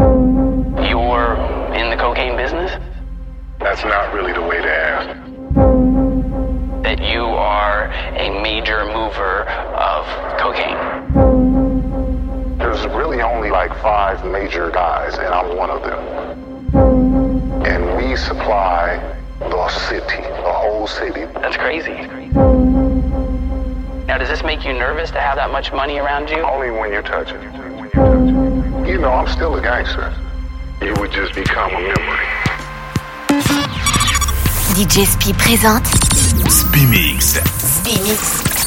You're in the cocaine business? That's not really the way to ask. That you are a major mover of cocaine? There's really only like five major guys, and I'm one of them. And we supply the city, the whole city. That's crazy. Now, does this make you nervous to have that much money around you? Only when you touch it. You know, I'm still a gangster. You would just become a memory. DJ Spi présente Spimix. Spimix.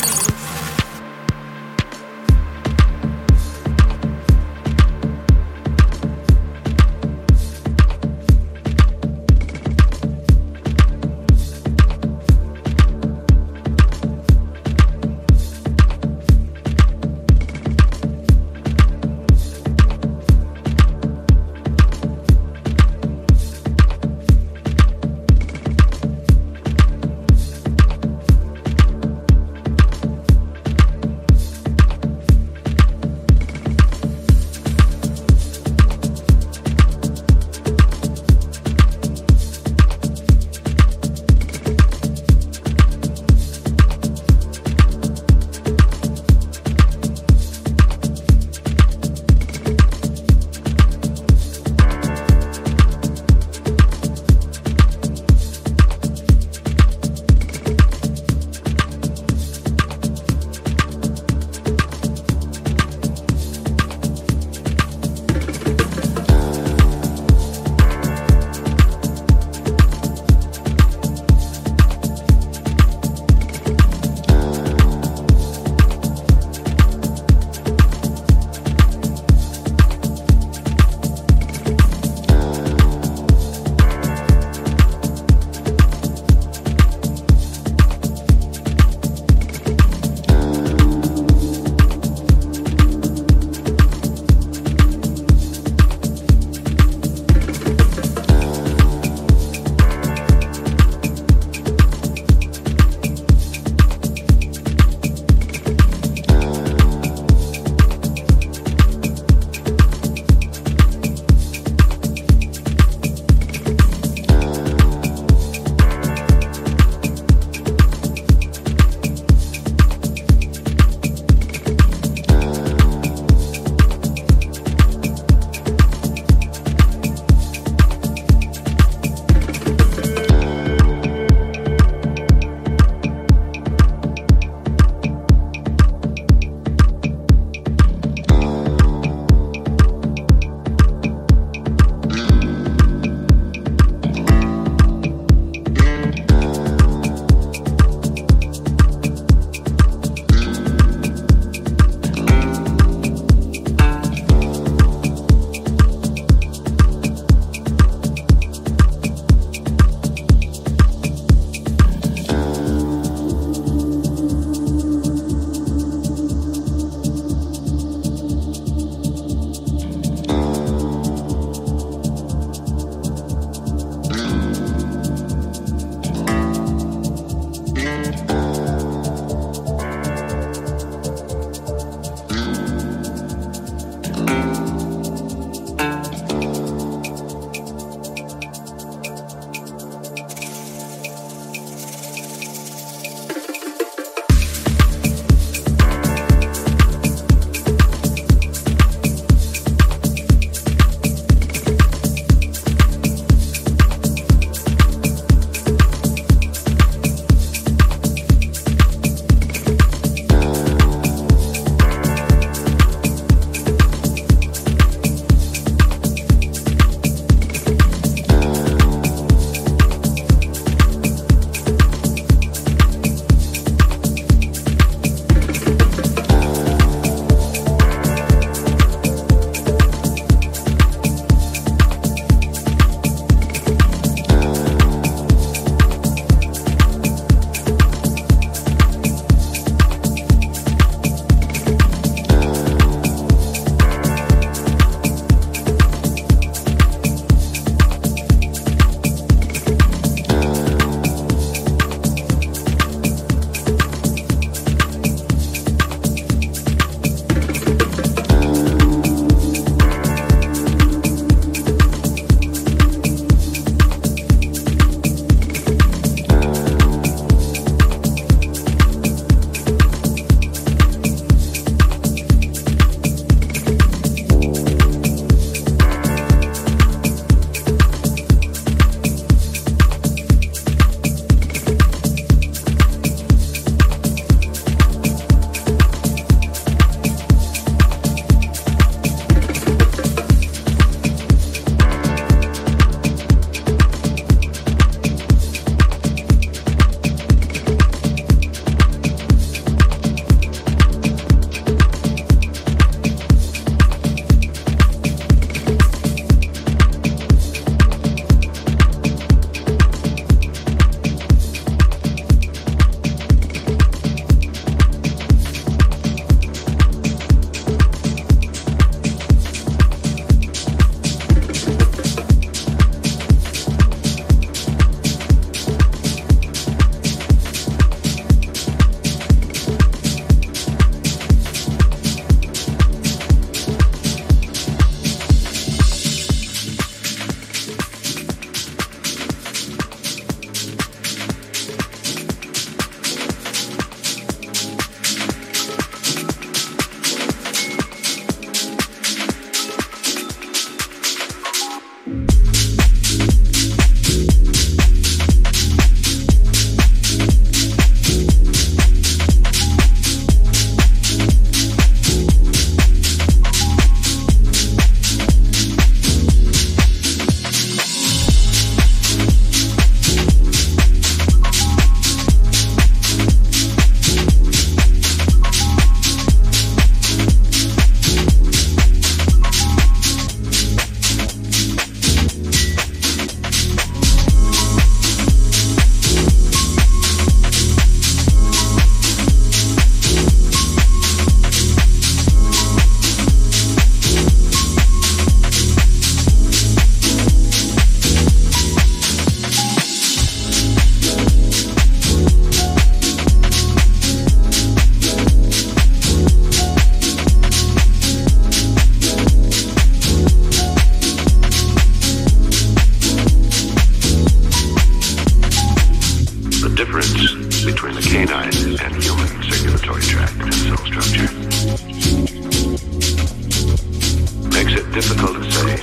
difficult to say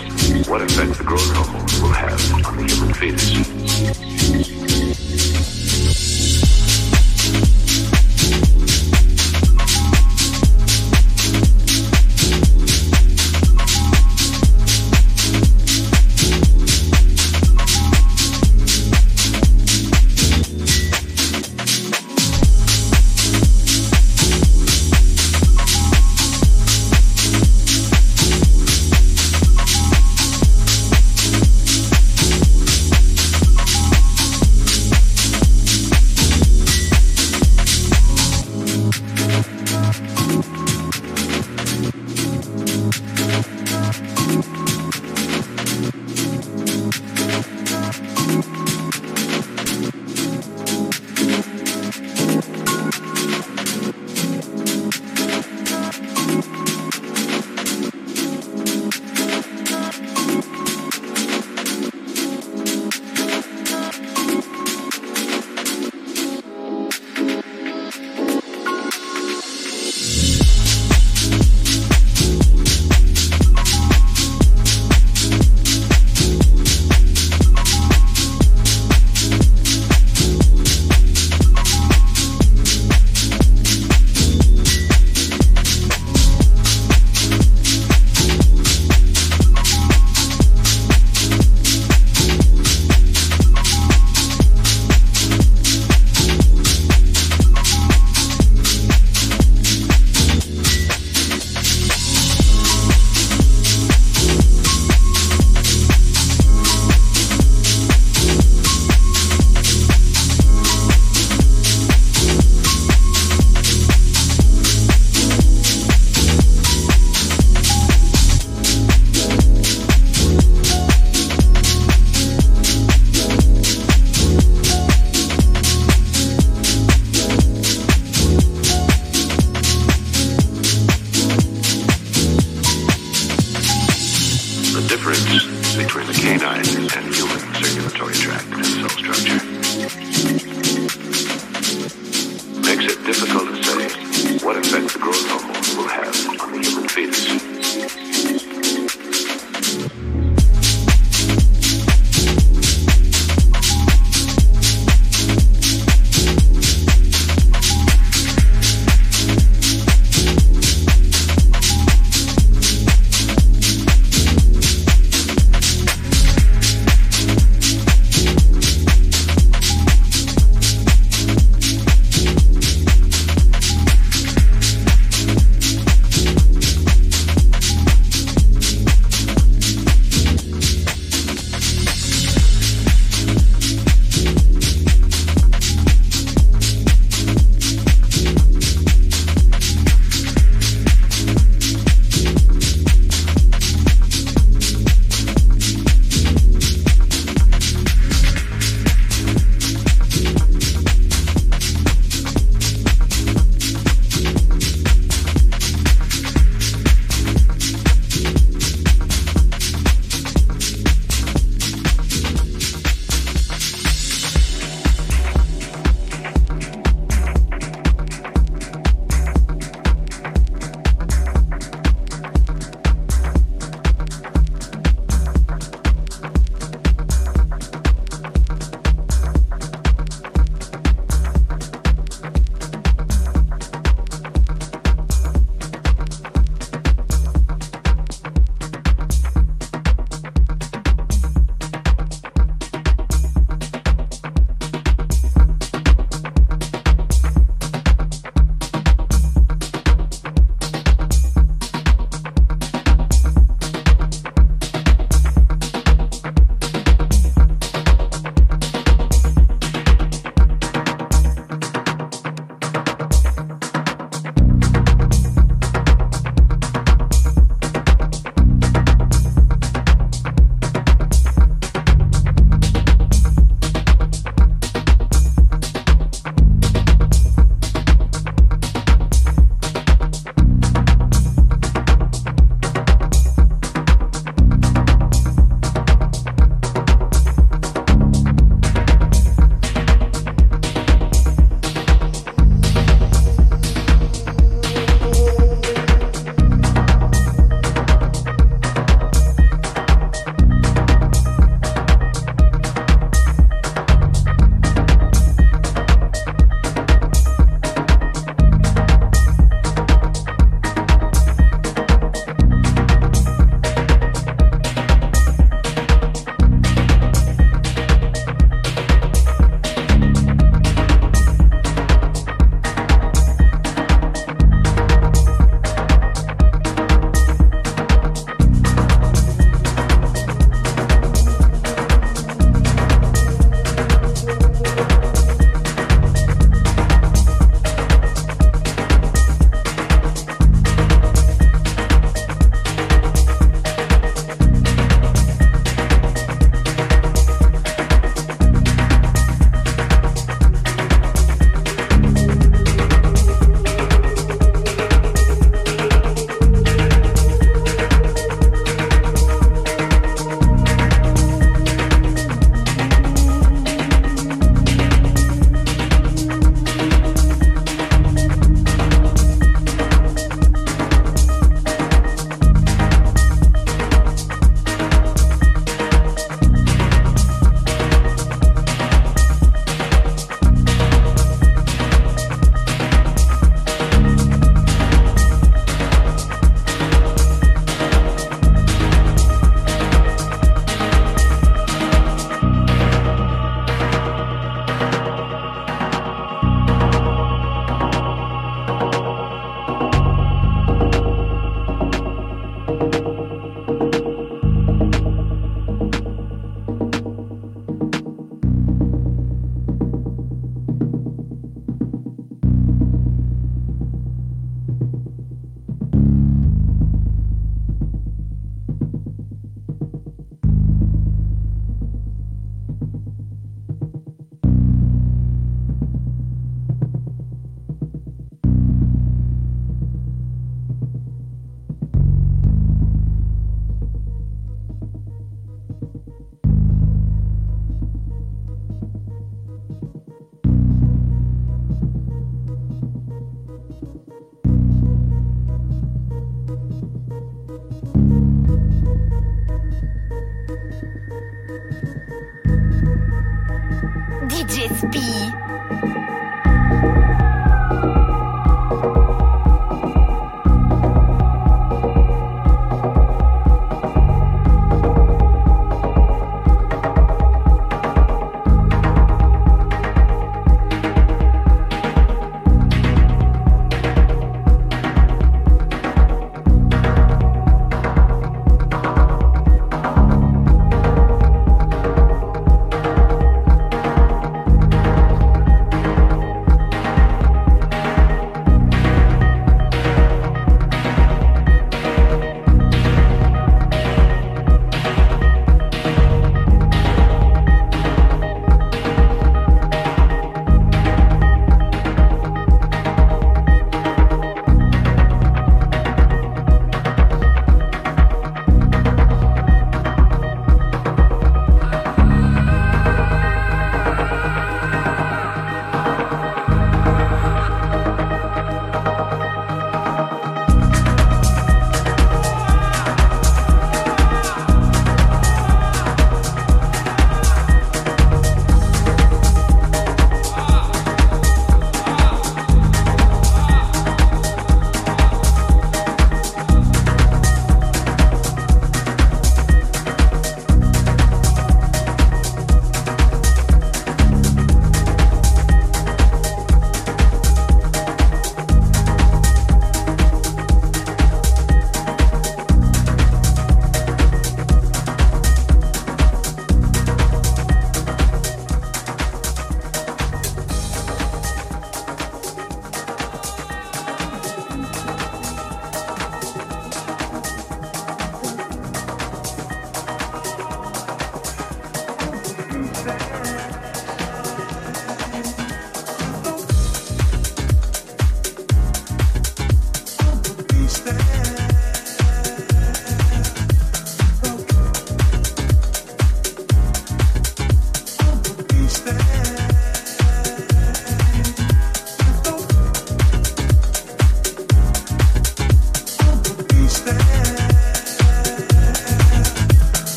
what effect the growth hormone will have on the human fetus.